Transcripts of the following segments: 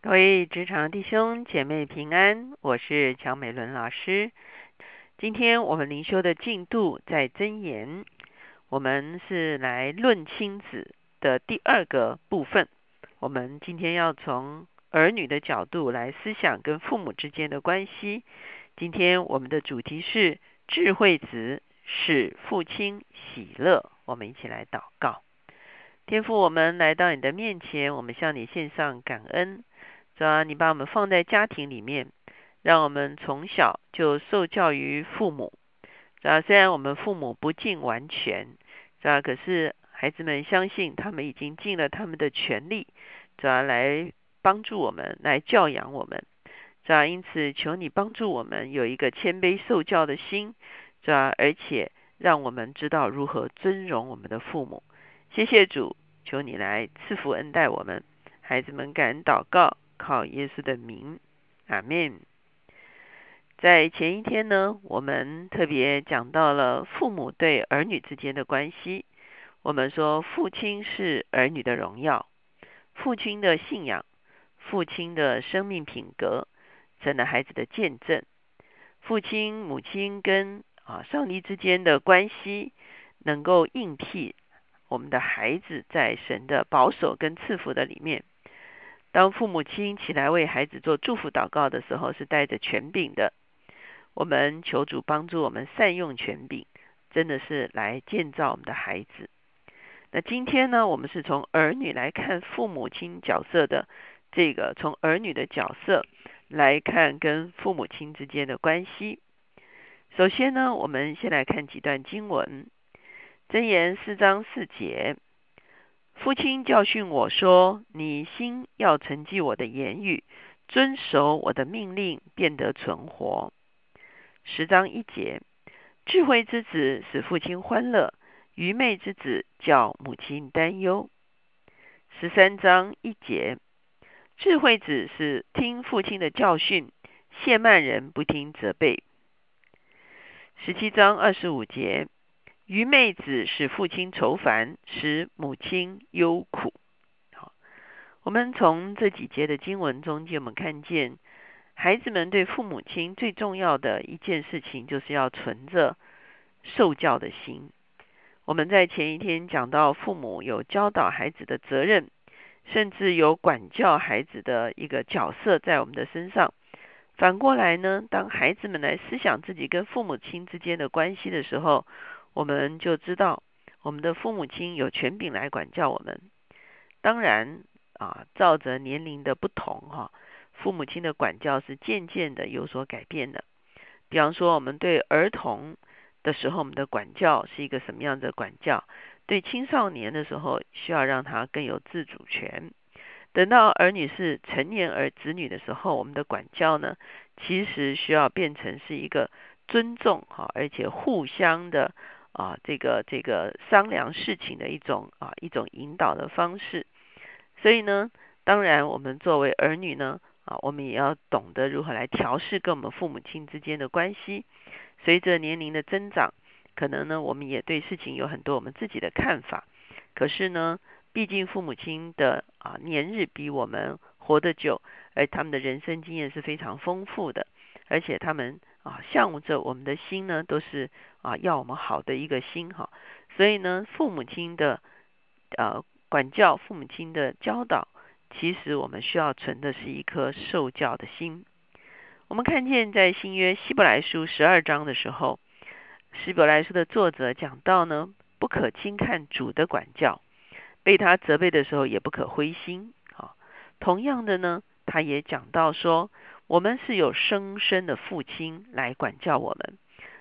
各位职场弟兄姐妹平安，我是乔美伦老师。今天我们灵修的进度在箴言，我们是来论亲子的第二个部分。我们今天要从儿女的角度来思想跟父母之间的关系。今天我们的主题是智慧子使父亲喜乐。我们一起来祷告，天父，我们来到你的面前，我们向你献上感恩。是吧？你把我们放在家庭里面，让我们从小就受教于父母。是吧？虽然我们父母不尽完全，是吧？可是孩子们相信他们已经尽了他们的全力，是吧？来帮助我们，来教养我们。是吧？因此，求你帮助我们有一个谦卑受教的心，是吧？而且让我们知道如何尊荣我们的父母。谢谢主，求你来赐福恩待我们。孩子们感恩祷告。靠耶稣的名，阿门。在前一天呢，我们特别讲到了父母对儿女之间的关系。我们说，父亲是儿女的荣耀，父亲的信仰，父亲的生命品格，成了孩子的见证。父亲、母亲跟啊上帝之间的关系，能够应替我们的孩子在神的保守跟赐福的里面。当父母亲起来为孩子做祝福祷告的时候，是带着权柄的。我们求主帮助我们善用权柄，真的是来建造我们的孩子。那今天呢，我们是从儿女来看父母亲角色的这个，从儿女的角色来看跟父母亲之间的关系。首先呢，我们先来看几段经文，箴言四章四节。父亲教训我说：“你心要承记我的言语，遵守我的命令，变得存活。”十章一节，智慧之子使父亲欢乐，愚昧之子叫母亲担忧。十三章一节，智慧子是听父亲的教训，谢慢人不听责备。十七章二十五节。愚昧子使父亲愁烦，使母亲忧苦。好，我们从这几节的经文中间，我们看见孩子们对父母亲最重要的一件事情，就是要存着受教的心。我们在前一天讲到，父母有教导孩子的责任，甚至有管教孩子的一个角色在我们的身上。反过来呢，当孩子们来思想自己跟父母亲之间的关系的时候，我们就知道，我们的父母亲有权柄来管教我们。当然啊，照着年龄的不同哈，父母亲的管教是渐渐的有所改变的。比方说，我们对儿童的时候，我们的管教是一个什么样的管教？对青少年的时候，需要让他更有自主权。等到儿女是成年儿子女的时候，我们的管教呢，其实需要变成是一个尊重哈，而且互相的。啊，这个这个商量事情的一种啊一种引导的方式，所以呢，当然我们作为儿女呢，啊，我们也要懂得如何来调试跟我们父母亲之间的关系。随着年龄的增长，可能呢，我们也对事情有很多我们自己的看法。可是呢，毕竟父母亲的啊年日比我们活得久，而他们的人生经验是非常丰富的，而且他们。啊，向往着我们的心呢，都是啊要我们好的一个心哈。所以呢，父母亲的呃管教，父母亲的教导，其实我们需要存的是一颗受教的心。我们看见在新约希伯来书十二章的时候，希伯来书的作者讲到呢，不可轻看主的管教，被他责备的时候也不可灰心。啊，同样的呢，他也讲到说。我们是有生生的父亲来管教我们，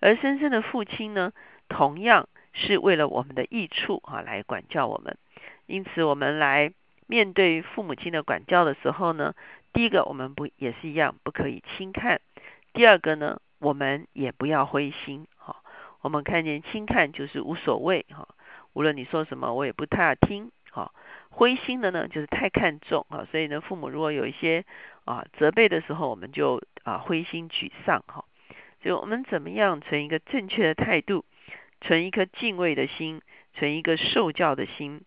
而生生的父亲呢，同样是为了我们的益处啊来管教我们。因此，我们来面对父母亲的管教的时候呢，第一个我们不也是一样不可以轻看；第二个呢，我们也不要灰心。哈，我们看见轻看就是无所谓哈，无论你说什么，我也不太听。灰心的呢，就是太看重啊，所以呢，父母如果有一些。啊，责备的时候我们就啊灰心沮丧哈，就我们怎么样存一个正确的态度，存一颗敬畏的心，存一个受教的心。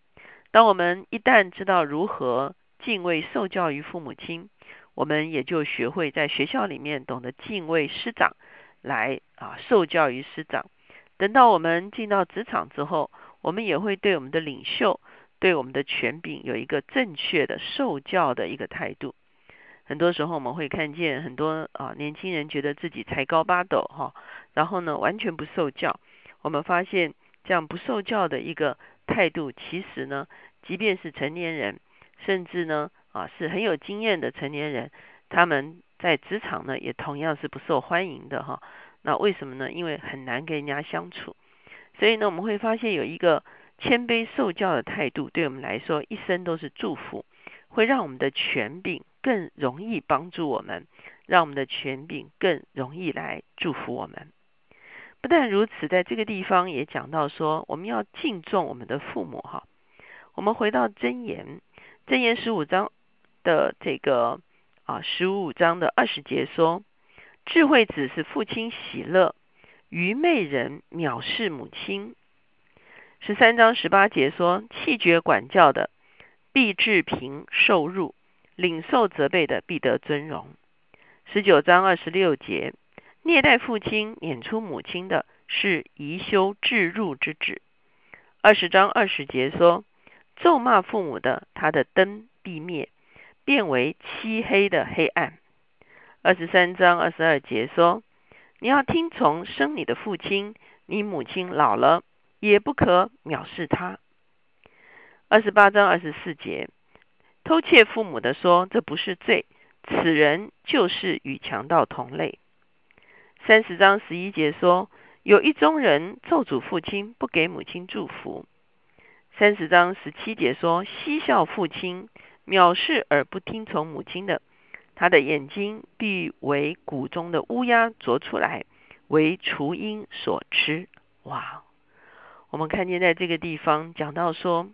当我们一旦知道如何敬畏受教于父母亲，我们也就学会在学校里面懂得敬畏师长，来啊受教于师长。等到我们进到职场之后，我们也会对我们的领袖、对我们的权柄有一个正确的受教的一个态度。很多时候我们会看见很多啊年轻人觉得自己才高八斗哈，然后呢完全不受教。我们发现这样不受教的一个态度，其实呢，即便是成年人，甚至呢啊是很有经验的成年人，他们在职场呢也同样是不受欢迎的哈。那为什么呢？因为很难跟人家相处。所以呢，我们会发现有一个谦卑受教的态度，对我们来说一生都是祝福，会让我们的权柄。更容易帮助我们，让我们的权柄更容易来祝福我们。不但如此，在这个地方也讲到说，我们要敬重我们的父母。哈，我们回到箴言，箴言十五章的这个啊十五章的二十节说，智慧子是父亲喜乐，愚昧人藐视母亲。十三章十八节说，气绝管教的，必致贫受辱。领受责备的必得尊荣。十九章二十六节，虐待父亲、撵出母亲的是宜修置入之子。二十章二十节说，咒骂父母的，他的灯必灭，变为漆黑的黑暗。二十三章二十二节说，你要听从生你的父亲，你母亲老了也不可藐视他。二十八章二十四节。偷窃父母的说，这不是罪，此人就是与强盗同类。三十章十一节说，有一宗人咒诅父亲，不给母亲祝福。三十章十七节说，嬉笑父亲，藐视而不听从母亲的，他的眼睛必为谷中的乌鸦啄出来，为雏鹰所吃。哇！我们看见在这个地方讲到说。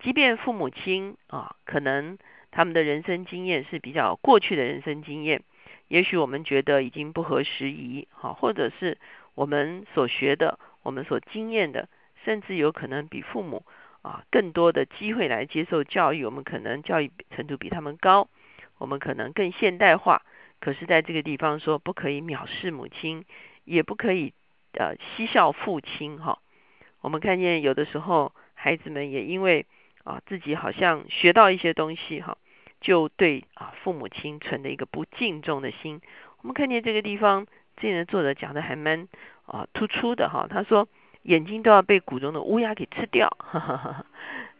即便父母亲啊，可能他们的人生经验是比较过去的人生经验，也许我们觉得已经不合时宜，哈，或者是我们所学的、我们所经验的，甚至有可能比父母啊更多的机会来接受教育，我们可能教育程度比他们高，我们可能更现代化。可是，在这个地方说，不可以藐视母亲，也不可以呃嬉笑父亲，哈。我们看见有的时候，孩子们也因为啊，自己好像学到一些东西哈，就对啊父母亲存的一个不敬重的心。我们看见这个地方，这的作者讲的还蛮啊突出的哈。他说眼睛都要被谷中的乌鸦给吃掉。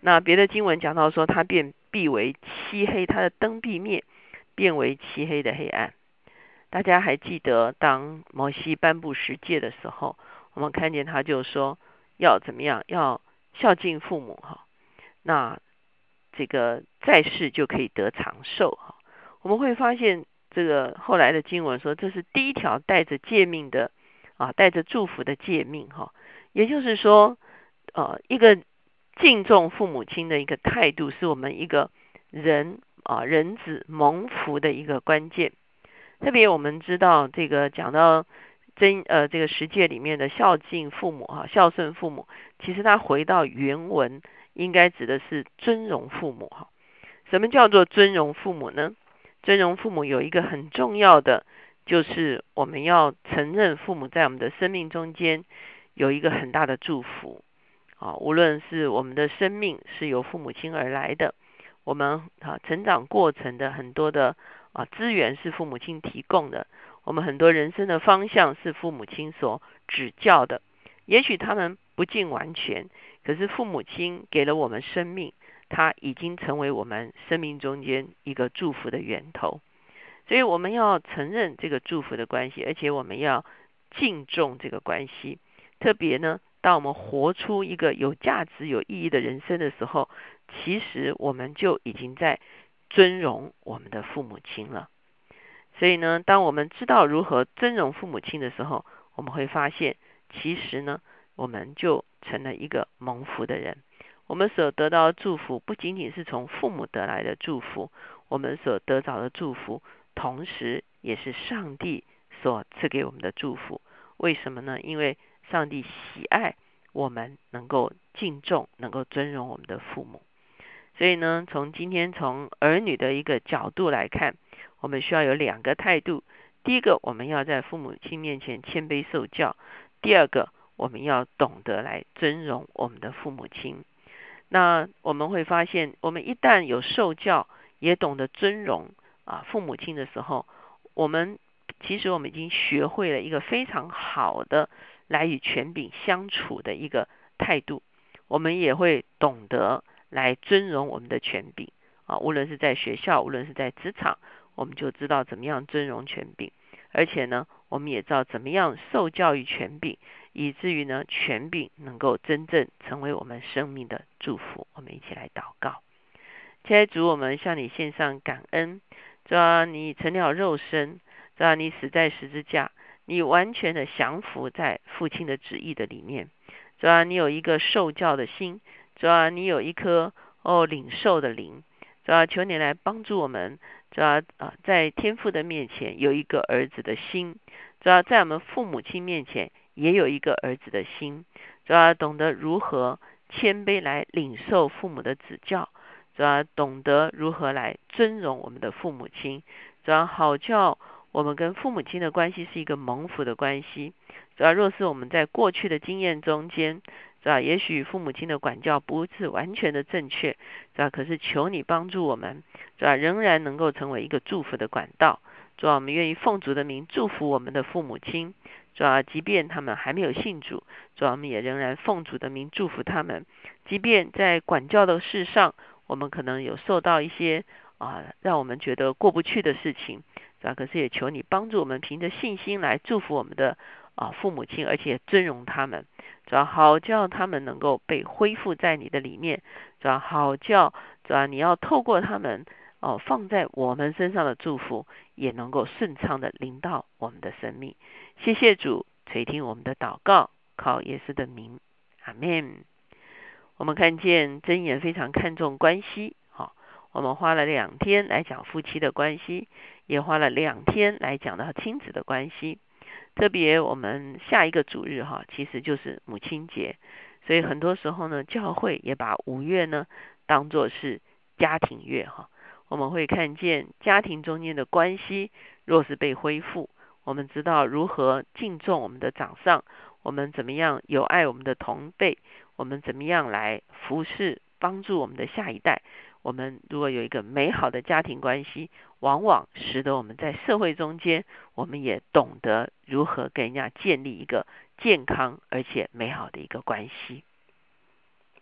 那别的经文讲到说，他便必为漆黑，他的灯必灭，变为漆黑的黑暗。大家还记得当摩西颁布十诫的时候，我们看见他就说要怎么样，要孝敬父母哈。那这个在世就可以得长寿哈，我们会发现这个后来的经文说，这是第一条带着诫命的啊，带着祝福的诫命哈。也就是说，呃，一个敬重父母亲的一个态度，是我们一个人啊人子蒙福的一个关键。特别我们知道这个讲到真呃这个十诫里面的孝敬父母哈，孝顺父母，其实他回到原文。应该指的是尊荣父母哈？什么叫做尊荣父母呢？尊荣父母有一个很重要的，就是我们要承认父母在我们的生命中间有一个很大的祝福啊。无论是我们的生命是由父母亲而来的，我们啊成长过程的很多的啊资源是父母亲提供的，我们很多人生的方向是父母亲所指教的。也许他们不尽完全。可是父母亲给了我们生命，他已经成为我们生命中间一个祝福的源头，所以我们要承认这个祝福的关系，而且我们要敬重这个关系。特别呢，当我们活出一个有价值、有意义的人生的时候，其实我们就已经在尊荣我们的父母亲了。所以呢，当我们知道如何尊荣父母亲的时候，我们会发现，其实呢，我们就。成了一个蒙福的人，我们所得到的祝福不仅仅是从父母得来的祝福，我们所得到的祝福，同时也是上帝所赐给我们的祝福。为什么呢？因为上帝喜爱我们能够敬重、能够尊荣我们的父母。所以呢，从今天从儿女的一个角度来看，我们需要有两个态度。第一个，我们要在父母亲面前谦卑受教；第二个，我们要懂得来尊荣我们的父母亲。那我们会发现，我们一旦有受教，也懂得尊荣啊父母亲的时候，我们其实我们已经学会了一个非常好的来与权柄相处的一个态度。我们也会懂得。来尊荣我们的权柄啊，无论是在学校，无论是在职场，我们就知道怎么样尊荣权柄，而且呢，我们也知道怎么样受教育权柄，以至于呢，权柄能够真正成为我们生命的祝福。我们一起来祷告，亲爱主，我们向你献上感恩，主啊，你成了肉身，主啊，你死在十字架，你完全的降服在父亲的旨意的里面，主啊，你有一个受教的心。主啊，你有一颗哦领受的灵，主啊，求你来帮助我们，主要啊，在天父的面前有一个儿子的心，主要，在我们父母亲面前也有一个儿子的心，主要，懂得如何谦卑来领受父母的指教，主要，懂得如何来尊荣我们的父母亲，主要，好叫我们跟父母亲的关系是一个蒙福的关系，主要，若是我们在过去的经验中间。是吧？也许父母亲的管教不是完全的正确，是吧？可是求你帮助我们，是吧？仍然能够成为一个祝福的管道。主啊，我们愿意奉主的名祝福我们的父母亲，主啊，即便他们还没有信主，主啊，我们也仍然奉主的名祝福他们。即便在管教的事上，我们可能有受到一些啊，让我们觉得过不去的事情，是吧？可是也求你帮助我们，凭着信心来祝福我们的啊父母亲，而且尊荣他们。主要好叫他们能够被恢复在你的里面，主要好叫主要你要透过他们哦放在我们身上的祝福，也能够顺畅的临到我们的生命。谢谢主垂听我们的祷告，靠耶稣的名，阿门。我们看见真言非常看重关系，好，我们花了两天来讲夫妻的关系，也花了两天来讲到亲子的关系。特别我们下一个主日哈，其实就是母亲节，所以很多时候呢，教会也把五月呢当做是家庭月哈。我们会看见家庭中间的关系若是被恢复，我们知道如何敬重我们的长上，我们怎么样有爱我们的同辈，我们怎么样来服侍帮助我们的下一代。我们如果有一个美好的家庭关系，往往使得我们在社会中间，我们也懂得如何跟人家建立一个健康而且美好的一个关系。